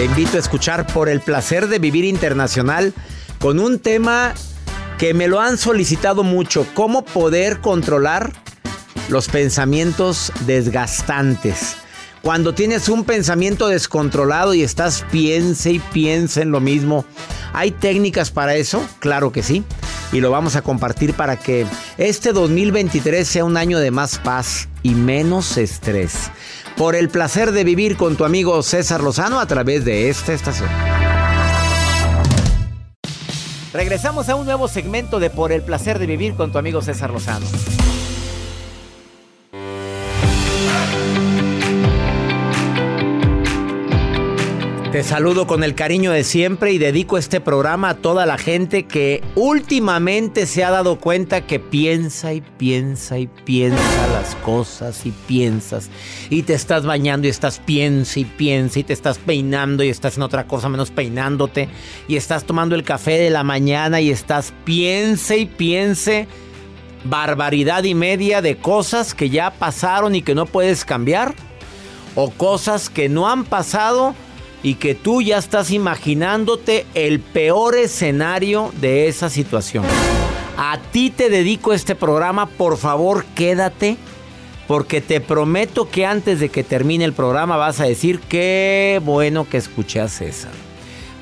Te invito a escuchar por el placer de vivir internacional con un tema que me lo han solicitado mucho, cómo poder controlar los pensamientos desgastantes. Cuando tienes un pensamiento descontrolado y estás piense y piense en lo mismo, ¿hay técnicas para eso? Claro que sí. Y lo vamos a compartir para que este 2023 sea un año de más paz y menos estrés. Por el placer de vivir con tu amigo César Lozano a través de esta estación. Regresamos a un nuevo segmento de Por el placer de vivir con tu amigo César Lozano. Te saludo con el cariño de siempre y dedico este programa a toda la gente que últimamente se ha dado cuenta que piensa y piensa y piensa las cosas y piensas. Y te estás bañando y estás piensa y piensa y te estás peinando y estás en otra cosa menos peinándote. Y estás tomando el café de la mañana y estás piense y piense barbaridad y media de cosas que ya pasaron y que no puedes cambiar o cosas que no han pasado y que tú ya estás imaginándote el peor escenario de esa situación. A ti te dedico este programa, por favor quédate, porque te prometo que antes de que termine el programa vas a decir qué bueno que escuché a César.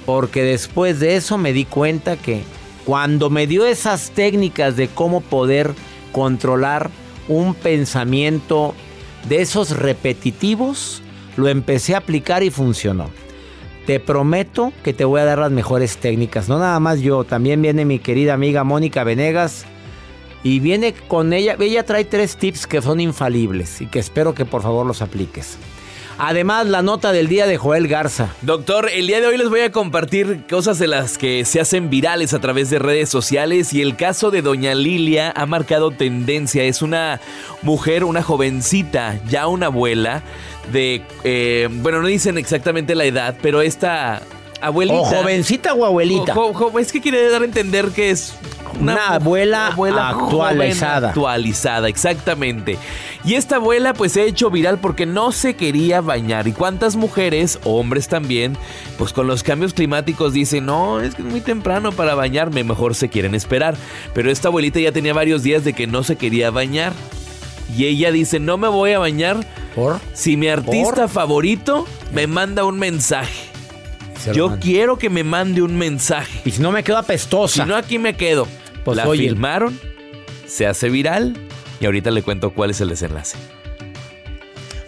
Porque después de eso me di cuenta que cuando me dio esas técnicas de cómo poder controlar un pensamiento de esos repetitivos, lo empecé a aplicar y funcionó. Te prometo que te voy a dar las mejores técnicas. No nada más yo, también viene mi querida amiga Mónica Venegas. Y viene con ella, ella trae tres tips que son infalibles y que espero que por favor los apliques. Además, la nota del día de Joel Garza. Doctor, el día de hoy les voy a compartir cosas de las que se hacen virales a través de redes sociales y el caso de Doña Lilia ha marcado tendencia. Es una mujer, una jovencita, ya una abuela de, eh, bueno, no dicen exactamente la edad, pero esta abuelita. O jovencita o abuelita. Jo- jo- es que quiere dar a entender que es Una abuela actualizada. actualizada, exactamente. Y esta abuela pues se ha hecho viral porque no se quería bañar. ¿Y cuántas mujeres, o hombres también, pues con los cambios climáticos dicen, no, es que es muy temprano para bañarme, mejor se quieren esperar. Pero esta abuelita ya tenía varios días de que no se quería bañar. Y ella dice, no me voy a bañar ¿Por? si mi artista ¿Por? favorito me manda un mensaje. Se Yo mando. quiero que me mande un mensaje. Y si no me quedo apestosa. Si no, aquí me quedo. Pues, la oye. filmaron, se hace viral y ahorita le cuento cuál es el desenlace.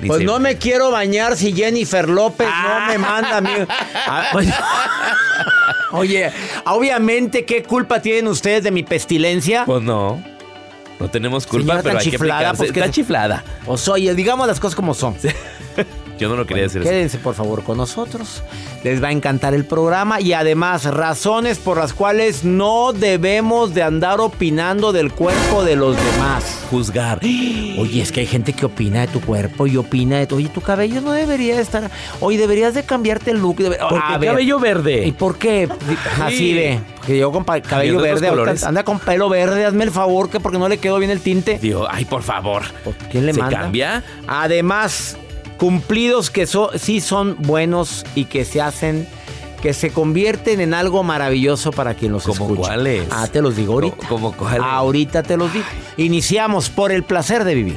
Pues no me quiero bañar si Jennifer López Ah. no me manda a mí. Ah, oye, Oye, obviamente, ¿qué culpa tienen ustedes de mi pestilencia? Pues no. No tenemos culpa, Señora pero hay que chiflada, aplicarse. pues, ¿qué Está se- chiflada. Pues oye, digamos las cosas como son. Yo no lo quería decir así. Quédense por favor con nosotros. Les va a encantar el programa y además razones por las cuales no debemos de andar opinando del cuerpo de los demás. Juzgar. Oye, es que hay gente que opina de tu cuerpo y opina de tu... Oye, tu cabello no debería estar... Oye, deberías de cambiarte el look. Debe... ¿Por qué A ver, cabello verde? ¿Y por qué? Así Sí. ve. Que yo con cabello de verde. colores. Anda con pelo verde. Hazme el favor que porque no le quedó bien el tinte. Digo, ay, por favor. ¿Por ¿Quién le ¿Se manda? cambia? Además, cumplidos que so- sí son buenos y que se hacen, que se convierten en algo maravilloso para quien los ¿Cómo escucha. cuáles? Ah, te los digo ahorita. ¿Cómo cuáles? Ahorita te los digo. Iniciamos por el placer de vivir.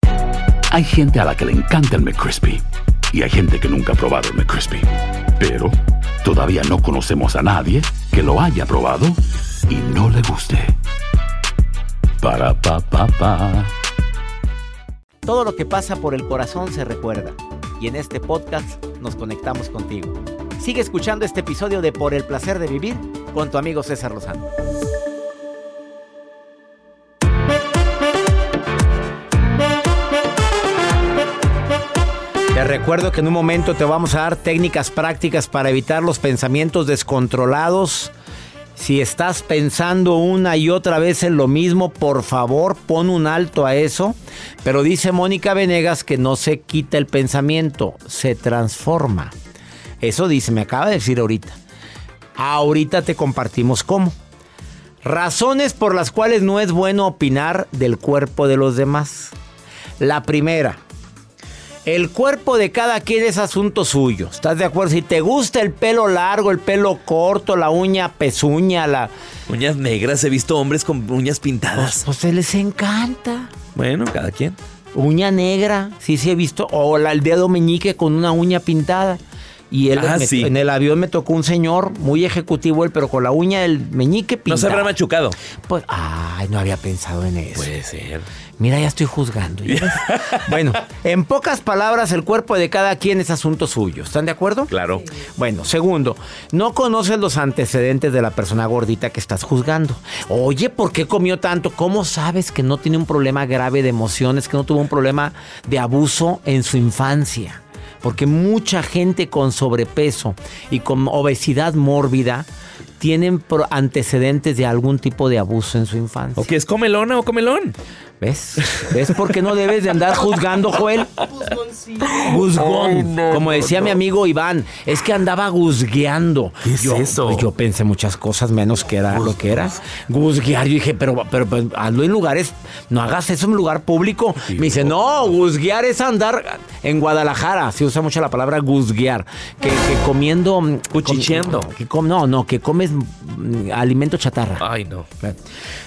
Hay gente a la que le encanta el McCrispy y hay gente que nunca ha probado el McCrispy. Pero todavía no conocemos a nadie que lo haya probado y no le guste. Para pa pa. Todo lo que pasa por el corazón se recuerda. Y en este podcast nos conectamos contigo. Sigue escuchando este episodio de Por el placer de vivir con tu amigo César Lozano. Recuerdo que en un momento te vamos a dar técnicas prácticas para evitar los pensamientos descontrolados. Si estás pensando una y otra vez en lo mismo, por favor pon un alto a eso. Pero dice Mónica Venegas que no se quita el pensamiento, se transforma. Eso dice, me acaba de decir ahorita. Ahorita te compartimos cómo. Razones por las cuales no es bueno opinar del cuerpo de los demás. La primera, el cuerpo de cada quien es asunto suyo. ¿Estás de acuerdo? Si te gusta el pelo largo, el pelo corto, la uña pezuña, la... Uñas negras, he visto hombres con uñas Pues, pintadas. pues se les encanta. Bueno, cada quien. Uña negra, sí, sí he visto. O la, el dedo meñique con una uña pintada. Y él Ah, me- sí. en el avión me tocó un señor muy ejecutivo él, pero con la uña del meñique No pintada. se habrá machucado. Pues, ay, no había pensado en eso. Puede ser. Mira, ya estoy juzgando. bueno, en pocas palabras, el cuerpo de cada quien es asunto suyo. ¿Están de acuerdo? Claro. Bueno, segundo, no conoces los antecedentes de la persona gordita que estás juzgando. Oye, ¿por qué comió tanto? ¿Cómo sabes que no tiene un problema grave de emociones, que no tuvo un problema de abuso en su infancia? Porque mucha gente con sobrepeso y con obesidad mórbida tienen pro- antecedentes de algún tipo de abuso en su infancia. ¿O que es comelona o comelón? ¿Ves? ¿Ves por qué no debes de andar juzgando, Joel? Guzgón. Ay, no, Como decía no. mi amigo Iván, es que andaba guzgueando. ¿Qué es yo, eso? pues, yo pensé muchas cosas menos que era lo que era. Guzguear. Yo dije, pero, pero, pero, hazlo en lugares, no hagas eso en lugar público. Me dice, no, guzguear es andar en Guadalajara. Se usa mucho la palabra guzguear. Que, que comiendo. Cuchicheando. com- no, no, que comes mm, alimento chatarra. Ay, no.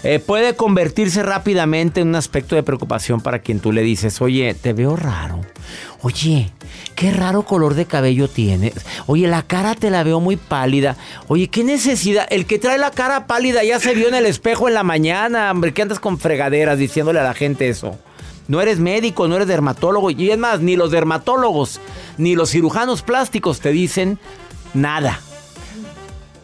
Eh, puede convertirse rápidamente en un aspecto de preocupación para quien tú le dices, oye, te veo raro. Oye, qué raro color de cabello tienes. Oye, la cara te la veo muy pálida. Oye, qué necesidad. El que trae la cara pálida ya se vio en el espejo en la mañana. Hombre, ¿qué andas con fregaderas diciéndole a la gente eso? No eres médico, no eres dermatólogo. Y es más, ni los dermatólogos, ni los cirujanos plásticos te dicen nada.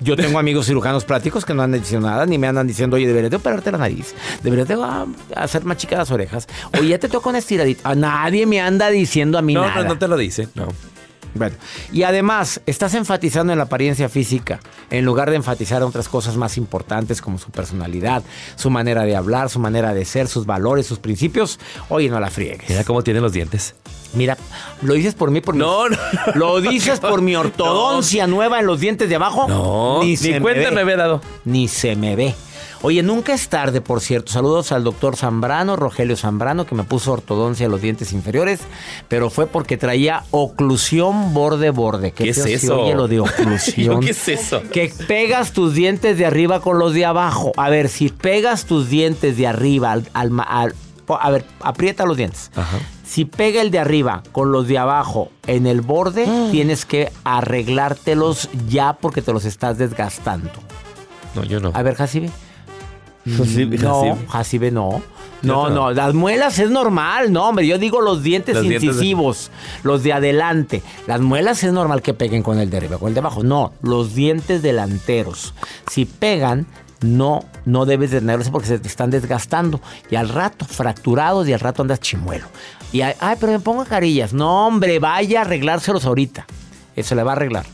Yo tengo amigos cirujanos plásticos que no andan diciendo nada, ni me andan diciendo, oye, deberías de operarte la nariz, deberías de ah, hacer más chicas las orejas, oye, ya te toca una estiradita. A nadie me anda diciendo a mí No, nada. no, no te lo dice. No. Bueno, y además, estás enfatizando en la apariencia física en lugar de enfatizar en otras cosas más importantes como su personalidad, su manera de hablar, su manera de ser, sus valores, sus principios. Oye, no la friegues. Mira cómo tiene los dientes. Mira, lo dices por mí, por mi- No, no. Lo dices por mi ortodoncia nueva en los dientes de abajo. No, ni, se me cuenta ve. me había dado. Ni se me ve. Oye, nunca es tarde, por cierto. Saludos al doctor Zambrano, Rogelio Zambrano, que me puso ortodoncia en los dientes inferiores, pero fue porque traía oclusión borde-borde. ¿Qué es eso? oye lo de oclusión. ¿Qué es eso? Que pegas tus dientes de arriba con los de abajo. A ver, si pegas tus dientes de arriba al, al a ver, aprieta los dientes. Ajá. Si pega el de arriba con los de abajo en el borde, tienes que arreglártelos ya porque te los estás desgastando. No, yo no. A ver, Jacibe. Jacibe, No, Jacibe. No. No, no. las muelas es normal, no, hombre, yo digo los dientes Los dientes de- incisivos, los de adelante. Las muelas es normal que peguen con el de arriba, con el de abajo. No, los dientes delanteros. Si pegan, no, no debes de tenerlos porque se te están desgastando. Y al rato, fracturados y al rato andas chimuelo. Y, ay, ay, pero me pongo carillas. No, hombre, vaya a arreglárselos ahorita. Eso le va a arreglar.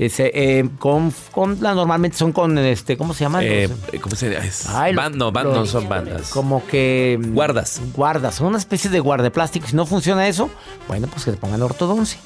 Ese, eh, con, con, la- normalmente son con, este, ¿cómo se llama? Eh, ¿Cómo se llama? Es- Ay, lo- ban- no, ban- lo- no son bandas. Como que... mm, Guardas. Guardas. Son una especie de guarda de plástico. Si no funciona eso, bueno, pues que te pongan ortodoncia.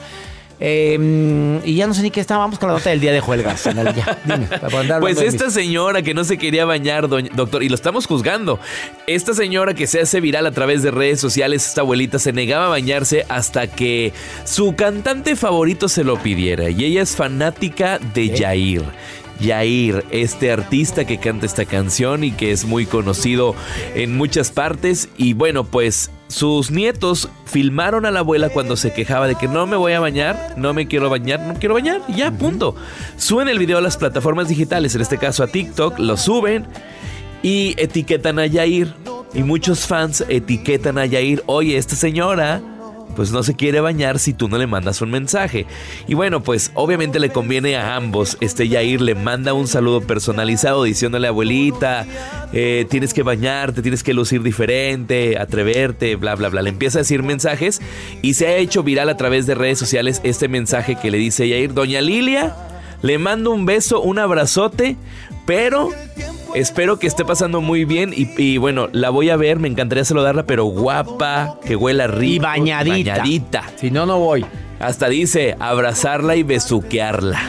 Eh, mm, y ya no sé ni qué está. Vamos con la nota del día de Juelgas. Ya, dime, para andar hablando Pues esta señora que no se quería bañar, doña- doctor, y lo estamos juzgando. Esta señora que se hace viral a través de redes sociales, esta abuelita se negaba a bañarse hasta que su cantante favorito se lo pidiera. Y ella es fanática de Yair. Yair, este artista que canta esta canción y que es muy conocido en muchas partes. Y bueno, pues sus nietos filmaron a la abuela cuando se quejaba de que no me voy a bañar, no me quiero bañar, no quiero bañar, y ya, punto. Suben el video a las plataformas digitales, en este caso a TikTok, lo suben y etiquetan a Yair. Y muchos fans etiquetan a Yair, oye, esta señora pues no se quiere bañar si tú no le mandas un mensaje. Y bueno, pues obviamente le conviene a ambos. Este Yair le manda un saludo personalizado diciéndole abuelita, eh, tienes que bañarte, tienes que lucir diferente, atreverte, bla, bla, bla. Le empieza a decir mensajes y se ha hecho viral a través de redes sociales este mensaje que le dice Yair, doña Lilia, le mando un beso, un abrazote, pero espero que esté pasando muy bien y, y bueno, la voy a ver, me encantaría saludarla, pero guapa, que huela rico. Y bañadita. bañadita. Si no, no voy. Hasta dice abrazarla y besuquearla.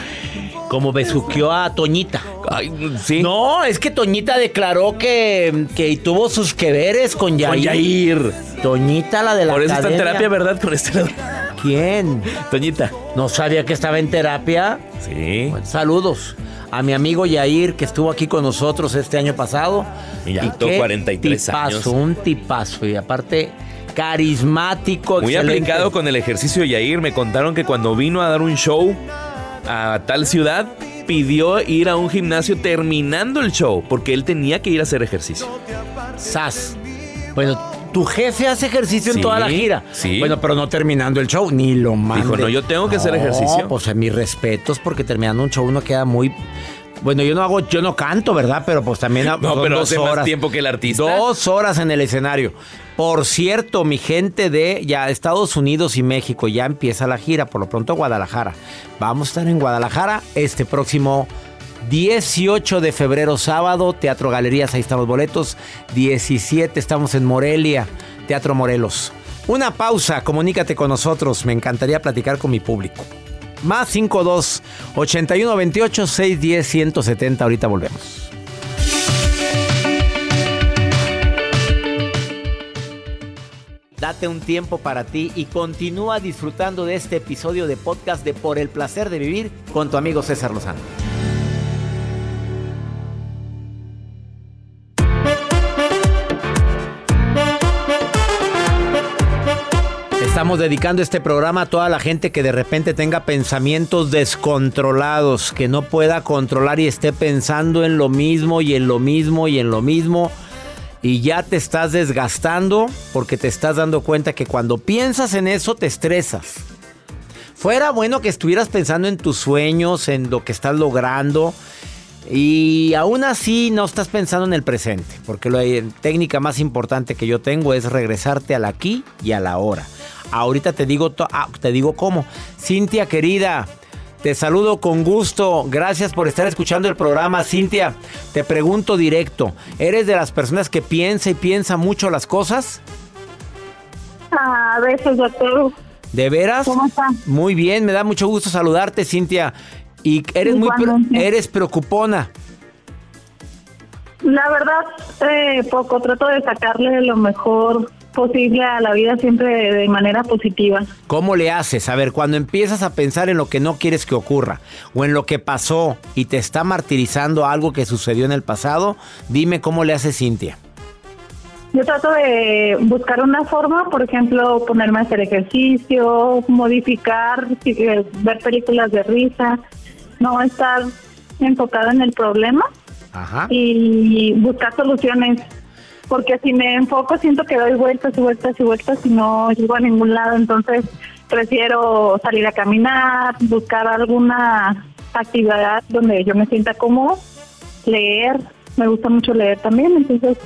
Como besuqueó a Toñita. Ay, sí. No, es que Toñita declaró que, que tuvo sus que veres con Yair. Con Yair. Toñita, la de la Por eso está en terapia, ¿verdad? Con este lado. ¿Quién? Toñita. No sabía que estaba en terapia. Sí. Bueno, saludos a mi amigo Yair que estuvo aquí con nosotros este año pasado. Y tuvo qué 43 tipazo, años. Un tipazo y aparte carismático. Muy excelente. aplicado con el ejercicio de Yair. Me contaron que cuando vino a dar un show a tal ciudad, pidió ir a un gimnasio terminando el show, porque él tenía que ir a hacer ejercicio. Sas. Bueno, tu jefe hace ejercicio Sí, en toda la gira. sí. Bueno, pero no terminando el show, ni lo mande. Dijo, no, yo tengo que hacer ejercicio. Pues en mis respetos, porque terminando un show uno queda muy. Bueno, yo no hago, yo no canto, ¿verdad? Pero pues también No, pero dos hace más horas. tiempo que el artista. Dos horas en el escenario. Por cierto, mi gente de ya Estados Unidos y México ya empieza la gira, por lo pronto Guadalajara. Vamos a estar en Guadalajara este próximo 18 de febrero, sábado, Teatro Galerías, ahí están los boletos. 17 estamos en Morelia, Teatro Morelos. Una pausa, comunícate con nosotros, me encantaría platicar con mi público. Más 52 81 28 610 170, ahorita volvemos. Date un tiempo para ti y continúa disfrutando de este episodio de podcast de Por el placer de vivir con tu amigo César Lozano. Estamos dedicando este programa a toda la gente que de repente tenga pensamientos descontrolados, que no pueda controlar y esté pensando en lo mismo y en lo mismo y en lo mismo. Y ya te estás desgastando porque te estás dando cuenta que cuando piensas en eso te estresas. Fuera bueno que estuvieras pensando en tus sueños, en lo que estás logrando. Y aún así no estás pensando en el presente, porque la técnica más importante que yo tengo es regresarte al aquí y a la ahora. Ahorita te digo, ah, te digo cómo. Cintia querida, te saludo con gusto. Gracias por estar escuchando el programa. Cintia, te pregunto directo, ¿eres de las personas que piensa y piensa mucho las cosas? A veces, doctor. ¿De veras? ¿Cómo está? Muy bien, me da mucho gusto saludarte, Cintia. Y eres muy eres preocupona. La verdad, eh, poco. Trato de sacarle lo mejor posible a la vida siempre de, de manera positiva. ¿Cómo le haces? A ver, cuando empiezas a pensar en lo que no quieres que ocurra o en lo que pasó y te está martirizando algo que sucedió en el pasado, dime cómo le hace Cintia. Yo trato de buscar una forma, por ejemplo, ponerme a hacer ejercicio, modificar, ver películas de risa, no estar enfocada en el problema Ajá. y buscar soluciones. Porque si me enfoco siento que doy vueltas y vueltas y vueltas y no llego a ningún lado. Entonces prefiero salir a caminar, buscar alguna actividad donde yo me sienta cómodo, leer. Me gusta mucho leer también. Entonces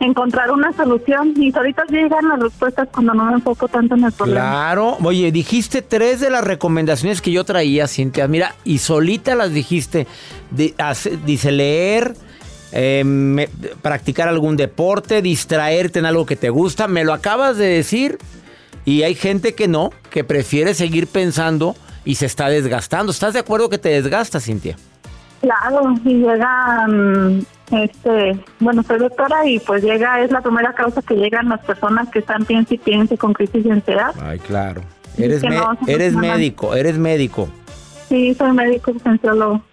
encontrar una solución y ahorita llegan las respuestas cuando no me enfoco tanto en el problema. Claro. Oye, dijiste tres de las recomendaciones que yo traía, Cintia. Mira, y solita las dijiste. Dice leer, eh, me- practicar algún deporte, distraerte en algo que te gusta. Me lo acabas de decir. Y hay gente que no, que prefiere seguir pensando y se está desgastando. ¿Estás de acuerdo que te desgastas, Cintia? Claro, y llega, mm, este, bueno, soy doctora y pues llega, es la primera causa que llegan las personas que están piense y piense con crisis de ansiedad. Ay, claro. Eres, me- no, eres médico, eres médico. Sí, soy médico.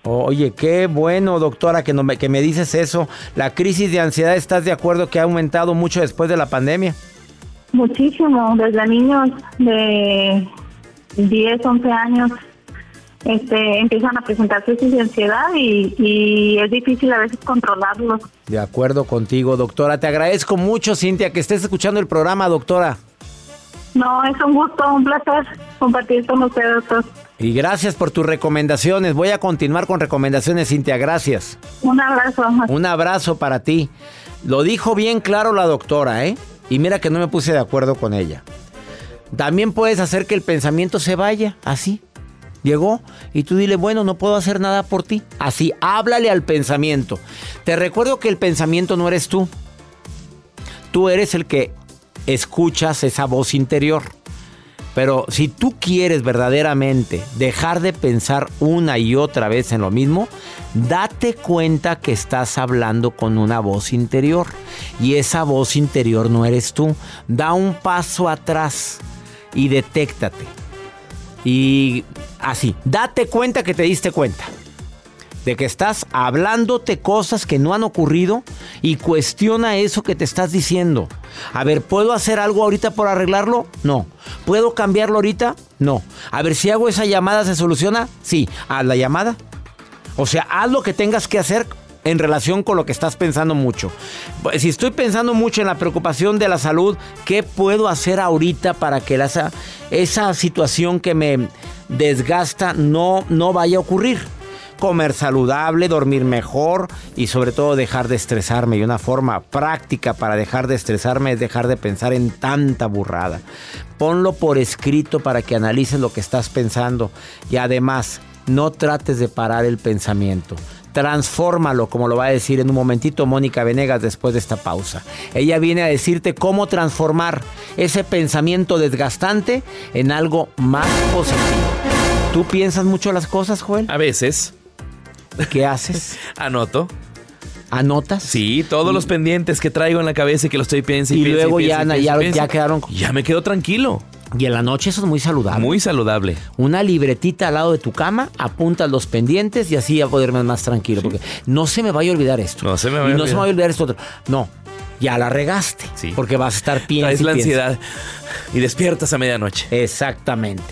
Oye, qué bueno, doctora, que, no me, que me dices eso. La crisis de ansiedad, ¿estás de acuerdo que ha aumentado mucho después de la pandemia? Muchísimo, desde niños de 10, 11 años este, empiezan a presentar crisis de ansiedad y, y es difícil a veces controlarlos. De acuerdo contigo, doctora. Te agradezco mucho, Cintia, que estés escuchando el programa, doctora. No, es un gusto, un placer compartir con ustedes. Y gracias por tus recomendaciones. Voy a continuar con recomendaciones, Cintia. Gracias. Un abrazo. Un abrazo para ti. Lo dijo bien claro la doctora, ¿eh? Y mira que no me puse de acuerdo con ella. También puedes hacer que el pensamiento se vaya, así. Llegó y tú dile, bueno, no puedo hacer nada por ti. Así, háblale al pensamiento. Te recuerdo que el pensamiento no eres tú. Tú eres el que escuchas esa voz interior. Pero si tú quieres verdaderamente dejar de pensar una y otra vez en lo mismo, date cuenta que estás hablando con una voz interior. Y esa voz interior no eres tú. Da un paso atrás y detéctate. Y así, date cuenta que te diste cuenta de que estás hablándote cosas que no han ocurrido y cuestiona eso que te estás diciendo. A ver, ¿puedo hacer algo ahorita por arreglarlo? No. ¿Puedo cambiarlo ahorita? No. A ver, si hago esa llamada, ¿se soluciona? Sí. Haz la llamada. O sea, haz lo que tengas que hacer en relación con lo que estás pensando mucho. Si estoy pensando mucho en la preocupación de la salud, ¿qué puedo hacer ahorita para que esa, esa situación que me desgasta no, no vaya a ocurrir? Comer saludable, dormir mejor y sobre todo dejar de estresarme. Y una forma práctica para dejar de estresarme es dejar de pensar en tanta burrada. Ponlo por escrito para que analices lo que estás pensando y además no trates de parar el pensamiento. Transfórmalo, como lo va a decir en un momentito Mónica Venegas después de esta pausa. Ella viene a decirte cómo transformar ese pensamiento desgastante en algo más positivo. ¿Tú piensas mucho las cosas, Joel? A veces ¿Qué haces? anoto. ¿Anotas? Sí, todos los pendientes que traigo en la cabeza y que lo estoy pensando. Y luego ya- ya- ya quedaron- Ya me quedo tranquilo. Y en la noche eso es muy saludable. Muy saludable. Una libretita al lado de tu cama, apuntas los pendientes y así ya poderme más tranquilo. Porque no se me vaya a olvidar esto. No se me va a Y no se olvidar. me vaya a olvidar esto otro. No, ya la regaste. Sí. Porque vas a estar piensa Traes y la piensa. ansiedad y despiertas a medianoche. Exactamente.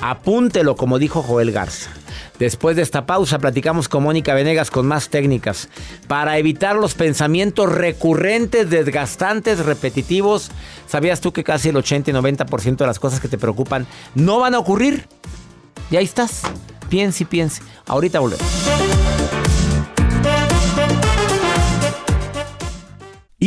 Apúntelo, como dijo Joel Garza. Después de esta pausa, platicamos con Mónica Venegas con más técnicas para evitar los pensamientos recurrentes, desgastantes, repetitivos. ¿Sabías tú que casi el 80 y 90% de las cosas que te preocupan no van a ocurrir? Y ahí estás. Piense y piense. Ahorita volvemos.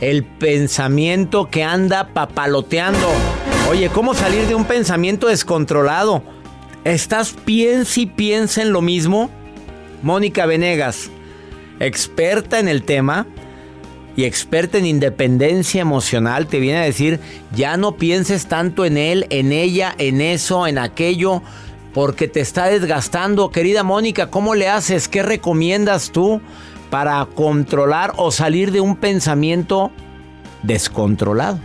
el pensamiento que anda papaloteando. Oye, ¿cómo salir de un pensamiento descontrolado? ¿Estás piensa y piensa en lo mismo? Mónica Venegas, experta en el tema, y experta en independencia emocional, te viene a decir, ya no pienses tanto en él, en ella, en eso, en aquello, porque te está desgastando. Querida Mónica, ¿cómo le haces? ¿Qué recomiendas tú para controlar o salir de un pensamiento descontrolado?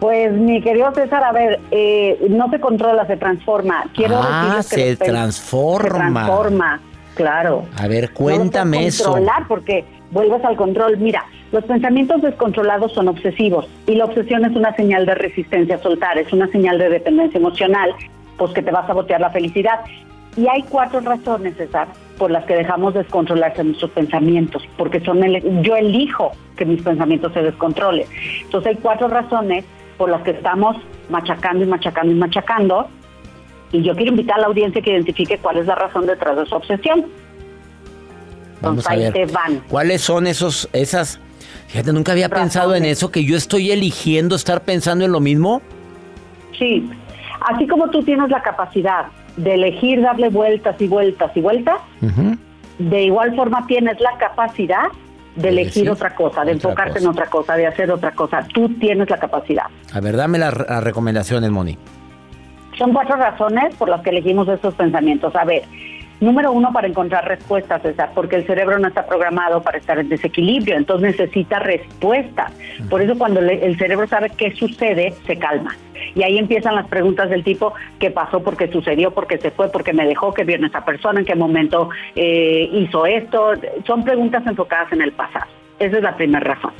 Pues mi querido César, a ver, eh, no se controla, se transforma. Quiero ah, se transforma. Se transforma, claro. A ver, cuéntame no eso. Controlar, porque vuelves al control. Mira, los pensamientos descontrolados son obsesivos y la obsesión es una señal de resistencia a soltar, es una señal de dependencia emocional, pues que te va a sabotear la felicidad. Y hay cuatro razones, César, por las que dejamos descontrolarse nuestros pensamientos, porque son yo elijo que mis pensamientos se descontrolen. Entonces hay cuatro razones por las que estamos machacando y machacando y machacando. Y yo quiero invitar a la audiencia que identifique cuál es la razón detrás de su obsesión. Vamos a ver. ¿Cuáles son esos, esas? Fíjate, nunca había pensado en eso, que yo estoy eligiendo estar pensando en lo mismo. Sí, así como tú tienes la capacidad de elegir darle vueltas y vueltas y vueltas, de igual forma tienes la capacidad de elegir otra cosa, de enfocarte en otra cosa, de hacer otra cosa. Tú tienes la capacidad. A ver, dame las, las recomendaciones, Moni. Son cuatro razones por las que elegimos estos pensamientos. A ver, Número uno, para encontrar respuestas, César, porque el cerebro no está programado para estar en desequilibrio, entonces necesita respuestas. Por eso cuando el cerebro sabe qué sucede, se calma. Y ahí empiezan las preguntas del tipo, ¿qué pasó? ¿Por qué sucedió? ¿Por qué se fue? ¿Por qué me dejó? ¿Qué vio esa persona? ¿En qué momento eh, hizo esto? Son preguntas enfocadas en el pasado. Esa es la primera razón.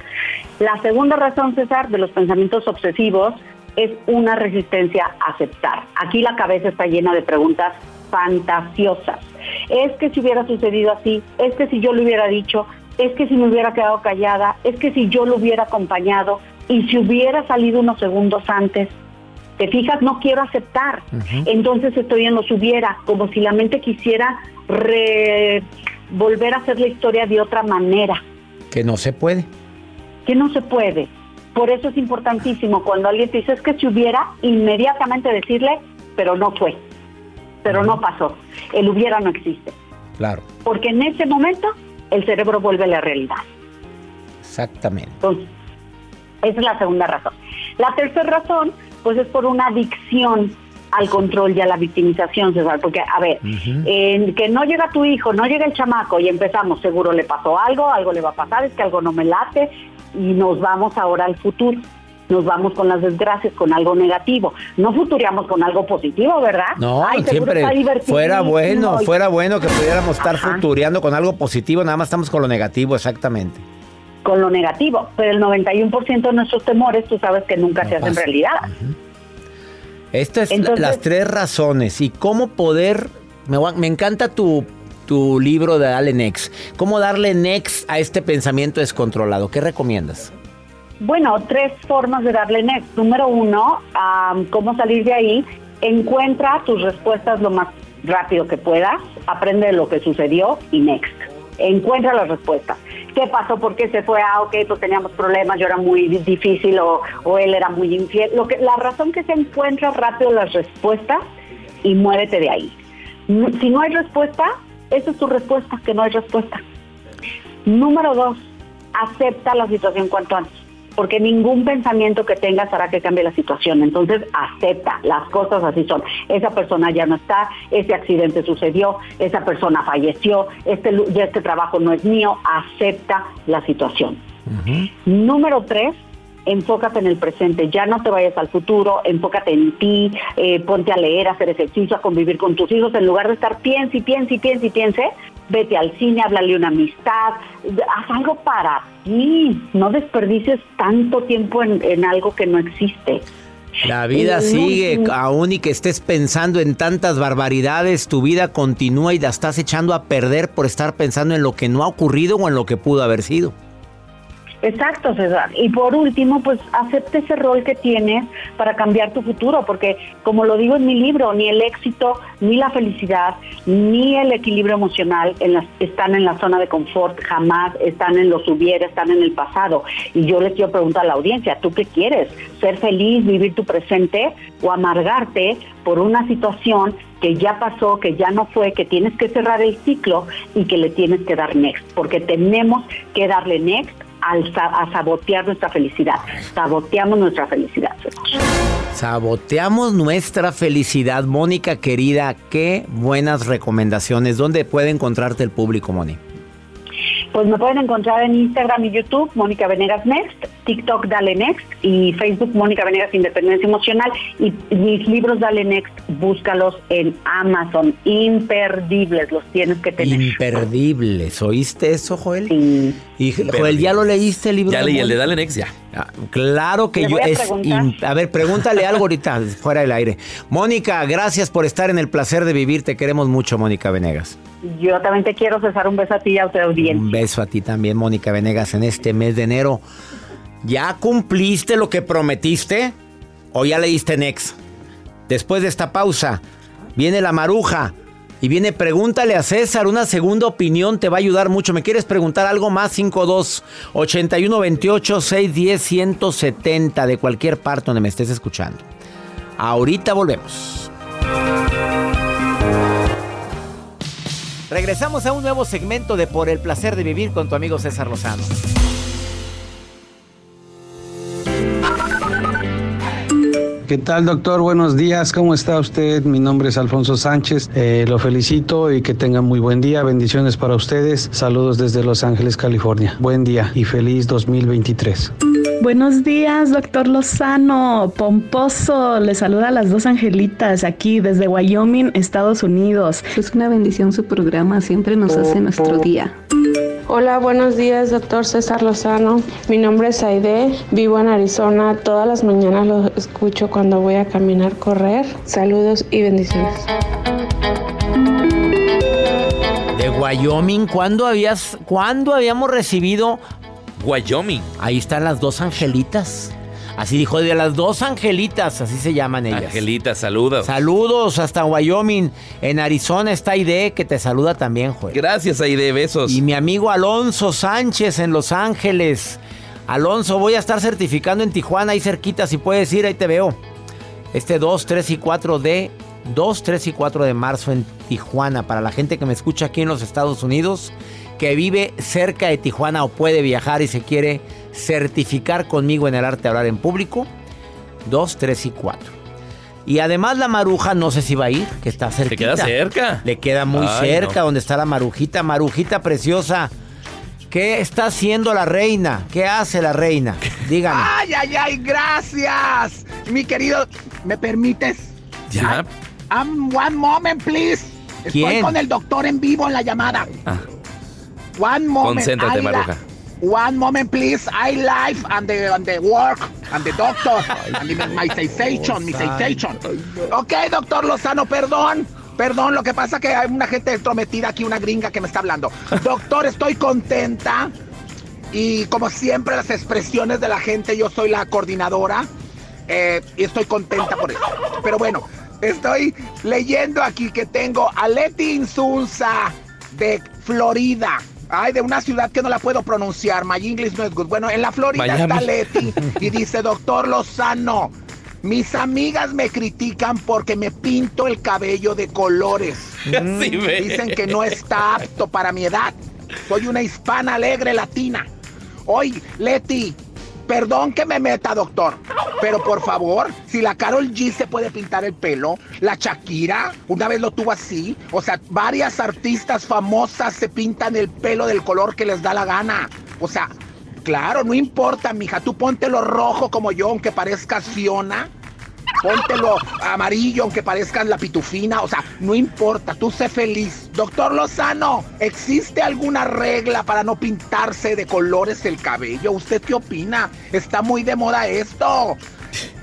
La segunda razón, César, de los pensamientos obsesivos es una resistencia a aceptar. Aquí la cabeza está llena de preguntas fantasiosas es que si hubiera sucedido así, es que si yo le hubiera dicho, es que si me hubiera quedado callada, es que si yo lo hubiera acompañado y si hubiera salido unos segundos antes. Te fijas, no quiero aceptar. Entonces estoy en los hubiera, como si la mente quisiera volver a hacer la historia de otra manera. Que no se puede. Que no se puede. Por eso es importantísimo cuando alguien te dice es que si hubiera, inmediatamente decirle, pero no fue pero no pasó. El hubiera no existe. Claro. Porque en ese momento el cerebro vuelve a la realidad. Exactamente. Entonces, esa es la segunda razón. La tercera razón, pues es por una adicción al control y a la victimización, César, porque, a ver, que no llega tu hijo, no llega el chamaco y empezamos, seguro le pasó algo, algo le va a pasar, es que algo no me late y nos vamos ahora al futuro nos vamos con las desgracias, con algo negativo. No futureamos con algo positivo, ¿verdad? No, siempre fuera bueno, fuera bueno que pudiéramos estar futureando con algo positivo, nada más estamos con lo negativo, exactamente. Con lo negativo, pero el 91% de nuestros temores, tú sabes que nunca se hacen realidad. Estas es las tres razones y cómo poder, me, me encanta tu tu libro de Dale Next. ¿Cómo darle next a este pensamiento descontrolado? ¿Qué recomiendas? Bueno, tres formas de darle next. Número uno, cómo salir de ahí. Encuentra tus respuestas lo más rápido que puedas, aprende lo que sucedió y next. Encuentra las respuestas. ¿Qué pasó? ¿Por qué se fue? Ah, ok, pues teníamos problemas, yo era muy difícil o, o él era muy infiel. Lo que, la razón que se encuentra rápido las respuestas y muévete de ahí. Si no hay respuesta, esa es tu respuesta, que no hay respuesta. Número dos, acepta la situación cuanto antes porque ningún pensamiento que tengas hará que cambie la situación. Entonces, acepta, las cosas así son. Esa persona ya no está, ese accidente sucedió, esa persona falleció, este, este trabajo no es mío, acepta la situación. Número tres, enfócate en el presente, ya no te vayas al futuro, enfócate en ti, eh, ponte a leer, a hacer ejercicio, a convivir con tus hijos, en lugar de estar piense y piense y piense y piense, vete al cine, háblale una amistad, haz algo para ti, no desperdicies tanto tiempo en, algo que no existe. La vida sigue, aún y que estés pensando en tantas barbaridades, tu vida continúa y la estás echando a perder por estar pensando en lo que no ha ocurrido o en lo que pudo haber sido. Exacto, César. Y por último, pues acepte ese rol que tienes para cambiar tu futuro, porque como lo digo en mi libro, ni el éxito, ni la felicidad, ni el equilibrio emocional están en la zona de confort, jamás están en los hubiera, están en el pasado. Y yo les quiero preguntar a la audiencia, ¿tú qué quieres? ¿Ser feliz, vivir tu presente o amargarte por una situación que ya pasó, que ya no fue, que tienes que cerrar el ciclo y que le tienes que dar next? Porque tenemos que darle next a sabotear nuestra felicidad. Saboteamos nuestra felicidad. Saboteamos nuestra felicidad. Mónica querida, qué buenas recomendaciones. ¿Dónde puede encontrarte el público, Moni? Pues me pueden encontrar en Instagram y YouTube, Mónica Venegas Next, TikTok Dale Next y Facebook Mónica Venegas Independencia Emocional. Y mis libros Dale Next, búscalos en Amazon. Imperdibles, los tienes que tener. Imperdibles. ¿Oíste eso, Joel? Sí. Y Joel, ¿ya lo leíste el libro? Ya leí el de Dale Next, ya. Ah, claro que yo es a ver, pregúntale algo ahorita fuera del aire. Mónica, gracias por estar en el placer de vivir. Te queremos mucho, Mónica Venegas. Yo también te quiero, César, un beso a ti y a tu audiencia. Un beso a ti también, Mónica Venegas, en este mes de enero. ¿Ya cumpliste lo que prometiste? ¿O ya le diste next? Después de esta pausa, viene la maruja. Y viene, pregúntale a César, una segunda opinión te va a ayudar mucho. ¿Me quieres preguntar algo más? 52 81 28 610 170 de cualquier parte donde me estés escuchando. Ahorita volvemos. Regresamos a un nuevo segmento de Por el placer de vivir con tu amigo César Lozano. ¿Qué tal, doctor? Buenos días. ¿Cómo está usted? Mi nombre es Alfonso Sánchez. Eh, lo felicito y que tenga muy buen día. Bendiciones para ustedes. Saludos desde Los Ángeles, California. Buen día y feliz 2023. Buenos días, doctor Lozano. Pomposo, le saluda a las dos angelitas aquí desde Wyoming, Estados Unidos. Es una bendición su programa, siempre nos hace nuestro día. Hola, buenos días, doctor César Lozano. Mi nombre es Aide, vivo en Arizona. Todas las mañanas lo escucho cuando voy a caminar, correr. Saludos y bendiciones. De Wyoming, ¿cuándo habías, cuándo habíamos recibido? Wyoming. Ahí están las dos angelitas. Así dijo, de las dos angelitas, así se llaman ellas. Angelita, saludos. Saludos hasta Wyoming. En Arizona está Aide, que te saluda también, Joel. Gracias, Aide, besos. Y mi amigo Alonso Sánchez en Los Ángeles. Alonso, voy a estar certificando en Tijuana, ahí cerquita, si puedes ir, ahí te veo. Este 2, 3 y 4 de 2, 3 y 4 de marzo en Tijuana. Para la gente que me escucha aquí en los Estados Unidos, que vive cerca de Tijuana o puede viajar y se quiere certificar conmigo en el arte de hablar en público, 2, 3 y 4. Y además la maruja, no sé si va a ir, que está cerca. queda cerca. Le queda muy Ay, cerca no. donde está la marujita. Marujita preciosa. ¿Qué está haciendo la reina? ¿Qué hace la reina? Dígame. Ay, ay, ay, gracias. Mi querido, ¿me permites? Ya. Um, one moment, please. Estoy ¿Quién? con el doctor en vivo en la llamada. Ah, One moment. Concéntrate, Maruja. One moment, please. I live and the, and the work and the doctor and the, my sensation, my sensation. Ok, doctor Lozano, perdón. Perdón, lo que pasa que hay una gente entrometida aquí, una gringa que me está hablando. Doctor, estoy contenta. Y como siempre, las expresiones de la gente, yo soy la coordinadora. eh, y estoy contenta por eso. Pero bueno, estoy leyendo aquí que tengo a Leti Insunza de Florida. Ay, de una ciudad que no la puedo pronunciar. My English no es good. Bueno, en la Florida Miami. está Leti y dice, doctor Lozano, mis amigas me critican porque me pinto el cabello de colores. Ve. Dicen que no está apto para mi edad. Soy una hispana alegre latina. Oye, Leti, perdón que me meta, doctor. Pero por favor, si la Carol G se puede pintar el pelo, la Shakira una vez lo tuvo así. O sea, varias artistas famosas se pintan el pelo del color que les da la gana. O sea, claro, no importa, mija. Tú póntelo rojo como yo, aunque parezcas Fiona. Póntelo amarillo, aunque parezcas la pitufina. O sea, no importa, tú sé feliz. Doctor Lozano, ¿existe alguna regla para no pintarse de colores el cabello? ¿Usted qué opina? Está muy de moda esto.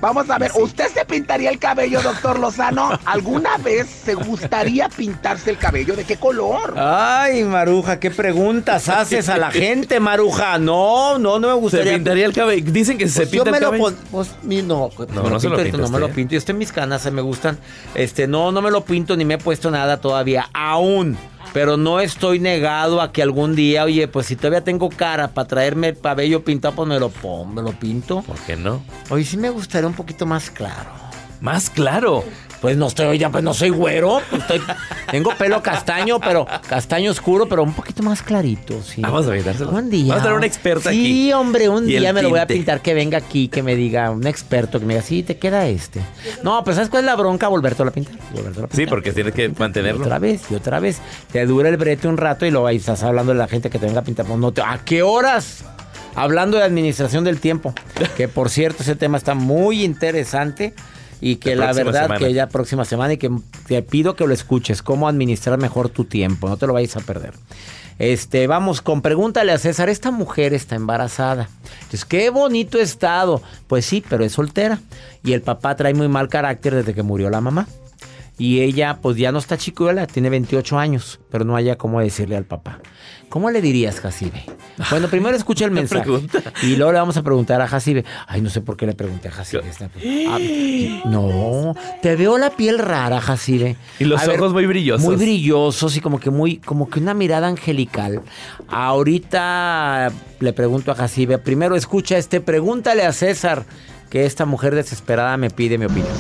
Vamos a ver, ¿usted se pintaría el cabello, doctor Lozano? ¿Alguna vez se gustaría pintarse el cabello? ¿De qué color? Ay, Maruja, ¿qué preguntas haces a la gente, Maruja? No, no, no me gustaría. Se pintaría el cabello. Dicen que se Pues yo pinta me el lo cabello. pues, mi- no, pues, No, me no se lo pinto, pinta no me lo pinto. Yo estoy en mis canas, se me gustan. Este, no, no me lo pinto ni me he puesto nada todavía, aún. Pero no estoy negado a que algún día, oye, pues si todavía tengo cara para traerme el cabello pintado, pues me lo pongo, me lo pinto. ¿Por qué no? Oye, sí me gustaría un poquito más claro. Más claro. Pues no estoy, ya, pues no soy güero. pues estoy- tengo pelo castaño, pero castaño oscuro, pero un poquito más clarito, sí. Vamos a pintárselo. Un día. Vamos a tener una experta aquí. Sí, hombre, un Y día me lo voy a pintar que venga aquí, que me diga, un experto que me diga, sí, te queda este. No, pero ¿sabes cuál es la bronca? Volvértelo a pintar. Volvértelo a pintar. Sí, porque tienes que Y mantenerlo. otra vez, y otra vez. Te dura el brete un rato y luego ahí estás hablando de la gente que te venga a pintar. Pues no te- ¿A qué horas? Hablando de administración del tiempo. Que por cierto, ese tema está muy interesante. Y que La verdad semana. que ya próxima semana y que te pido que lo escuches, cómo administrar mejor tu tiempo, no te lo vayas a perder. Este, vamos con pregúntale a César, esta mujer está embarazada. Entonces, qué bonito estado. Pues sí, pero es soltera. Y el papá trae muy mal carácter desde que murió la mamá. Y ella, pues ya no está chicuela, tiene 28 años, pero no haya cómo decirle al papá. ¿Cómo le dirías, Jacibe? Bueno, primero escucha el mensaje. pregunta. Y luego le vamos a preguntar a Jacibe. Ay, no sé por qué le pregunté a Jacibe. esta- Ah, no, te veo la piel rara, Jacibe. Y los A ojos muy brillosos. Muy brillosos y como que muy, como que una mirada angelical. Ahorita le pregunto a Jacibe. Primero escucha este, pregúntale a César que esta mujer desesperada me pide mi opinión.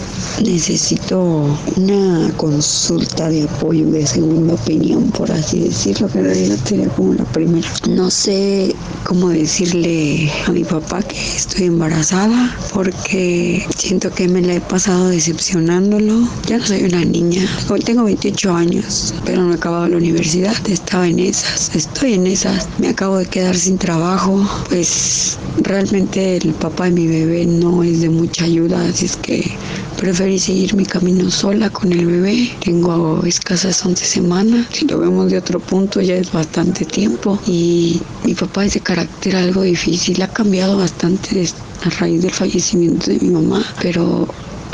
Necesito una consulta de apoyo, de segunda opinión, por así decirlo, que en realidad sería como la primera. No sé cómo decirle a mi papá que estoy embarazada, porque siento que me la he pasado decepcionándolo. Ya no soy una niña, hoy tengo 28 años, pero no he acabado la universidad, estaba en esas, estoy en esas. Me acabo de quedar sin trabajo, pues realmente el papá de mi bebé no es de mucha ayuda, así es que preferí seguir mi camino sola con el bebé. Tengo escasas 11 semanas, si lo vemos de otro punto ya es bastante tiempo y mi papá es de carácter algo difícil, ha cambiado bastante a raíz del fallecimiento de mi mamá, pero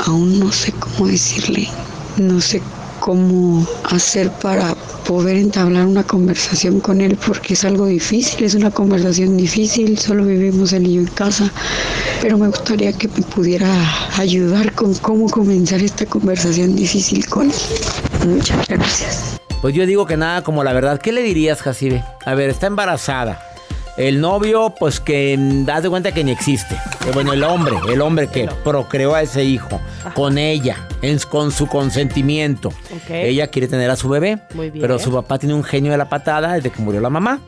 aún no sé cómo decirle, no sé cómo hacer para poder entablar una conversación con él porque es algo difícil, es una conversación difícil, solo vivimos él y yo en casa, pero me gustaría que me pudiera ayudar con cómo comenzar esta conversación difícil con él. Muchas gracias. Pues yo digo que nada como la verdad. ¿Qué le dirías, Jacibe? A ver, está embarazada. El novio, pues que haz de cuenta que ni existe. Eh, Bueno, el hombre, el hombre que procreó a ese hijo con ella, en- con su consentimiento. Ok. Ella quiere tener a su bebé, Muy bien. pero su papá tiene un genio de la patada desde que murió la mamá.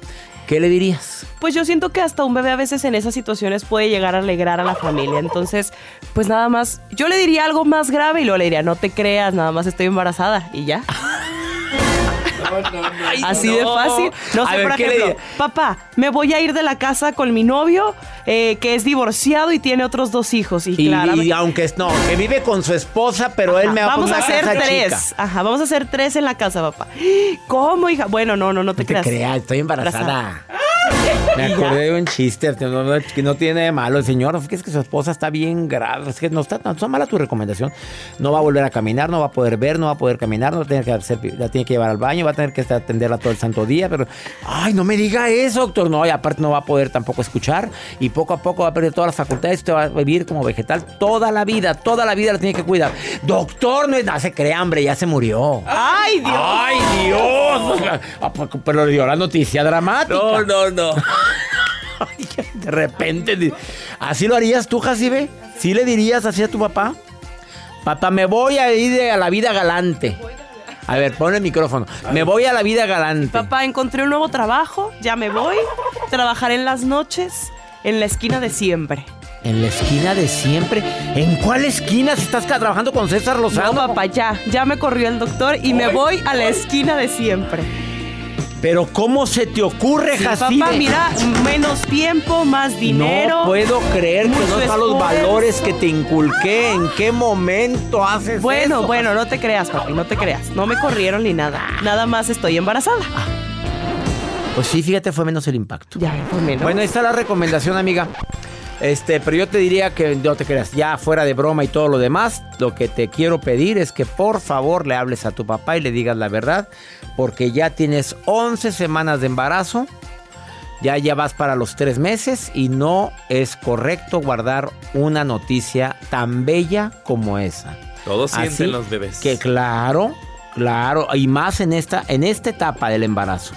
¿Qué le dirías? Pues yo siento que hasta un bebé a veces en esas situaciones puede llegar a alegrar a la familia. Entonces, pues nada más, yo le diría algo más grave y luego le diría, no te creas, nada más estoy embarazada y ya. Así de fácil. No A sé, ver, por ¿qué le ejemplo, diría? papá, me voy a ir de la casa con mi novio, eh, que es divorciado y tiene otros dos hijos. Y, Y, claramente- y aunque es- no, que vive con su esposa, pero él me va a Vamos poner a hacer casa tres. chica. Ajá, vamos a hacer tres en la casa, papá. ¿Cómo, hija? Bueno, no, no, no te No te creas. creas, estoy embarazada. Me acordé de un chiste no, no, que no tiene de malo. El señor, es que, es que su esposa está bien grave. Es que no está, no está mala tu recomendación. No va a volver a caminar, no va a poder ver, no va a poder caminar, no va a tener que hacer, la tiene que llevar al baño, va a tener que atenderla todo el santo día. Pero, ay, no me diga eso, doctor. No, y aparte no va a poder tampoco escuchar. Y poco a poco va a perder todas las facultades. Te va a vivir como vegetal toda la vida. Toda la vida la tiene que cuidar. Doctor, no, es- no se cree hambre, ya se murió. ¡Ay, Dios! ¡Ay, Dios! Ah, pues, Pero dio la noticia dramática. No, no, no. De repente. ¿Así lo harías tú, Jacibe? ¿Sí le dirías así a tu papá? Papá, me voy a ir a la vida galante. A ver, pon el micrófono. Me voy a la vida galante. Papá, encontré un nuevo trabajo, ya me voy. Trabajaré en las noches, en la esquina de siempre. En la esquina de siempre. ¿En cuál esquina si estás trabajando con César Lozano? No, papá, ya, ya me corrió el doctor y me voy a la esquina de siempre. Pero ¿cómo se te ocurre, Sí, Jacibe? papá, mira, menos tiempo, más dinero. No puedo creer que no son los valores que te inculqué. ¿En qué momento haces Bueno, eso? bueno, no te creas, papi, no te creas. No me corrieron ni nada. Nada más estoy embarazada. Pues sí, fíjate, fue menos el impacto. Ya, fue menos. Bueno, ahí está la recomendación, amiga. Este, pero yo te diría que no te creas, ya fuera de broma y todo lo demás, lo que te quiero pedir es que por favor le hables a tu papá y le digas la verdad, porque ya tienes 11 semanas de embarazo, ya ya vas para los 3 meses y no es correcto guardar una noticia tan bella como esa. Todos Así sienten los bebés. Que claro, claro, y más en esta, en esta etapa del embarazo.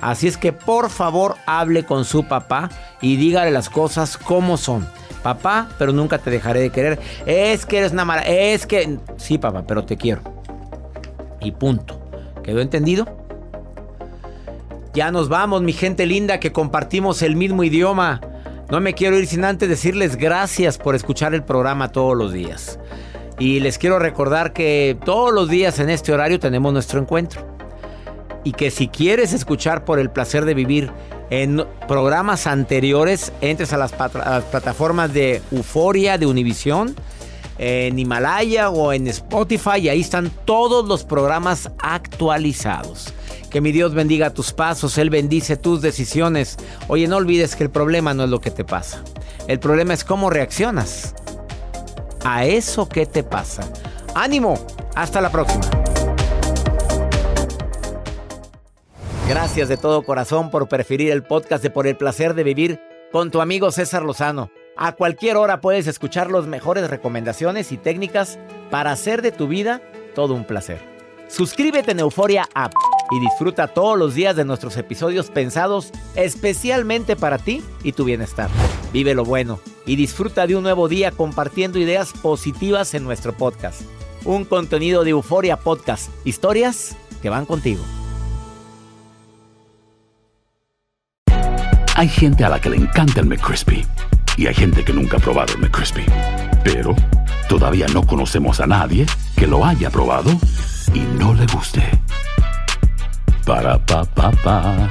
Así es que por favor hable con su papá y dígale las cosas como son. Papá, pero nunca te dejaré de querer. Es que eres una mala. Es que. Sí, papá, pero te quiero. Y punto. ¿Quedó entendido? Ya nos vamos, mi gente linda, que compartimos el mismo idioma. No me quiero ir sin antes decirles gracias por escuchar el programa todos los días. Y les quiero recordar que todos los días en este horario tenemos nuestro encuentro. Y que si quieres escuchar por el placer de vivir en programas anteriores, entres a las, plataformas de Euforia, de Univisión, en Himalaya o en Spotify. Ahí están todos los programas actualizados. Que mi Dios bendiga tus pasos, Él bendice tus decisiones. Oye, no olvides que el problema no es lo que te pasa. El problema es cómo reaccionas a eso que te pasa. Ánimo, hasta la próxima. Gracias de todo corazón por preferir el podcast de Por el placer de vivir con tu amigo César Lozano. A cualquier hora puedes escuchar las mejores recomendaciones y técnicas para hacer de tu vida todo un placer. Suscríbete en Euforia App y disfruta todos los días de nuestros episodios pensados especialmente para ti y tu bienestar. Vive lo bueno y disfruta de un nuevo día compartiendo ideas positivas en nuestro podcast. Un contenido de Euforia Podcast. Historias que van contigo. Hay gente a la que le encanta el McCrispy y hay gente que nunca ha probado el McCrispy. Pero todavía no conocemos a nadie que lo haya probado y no le guste. Para pa pa pa.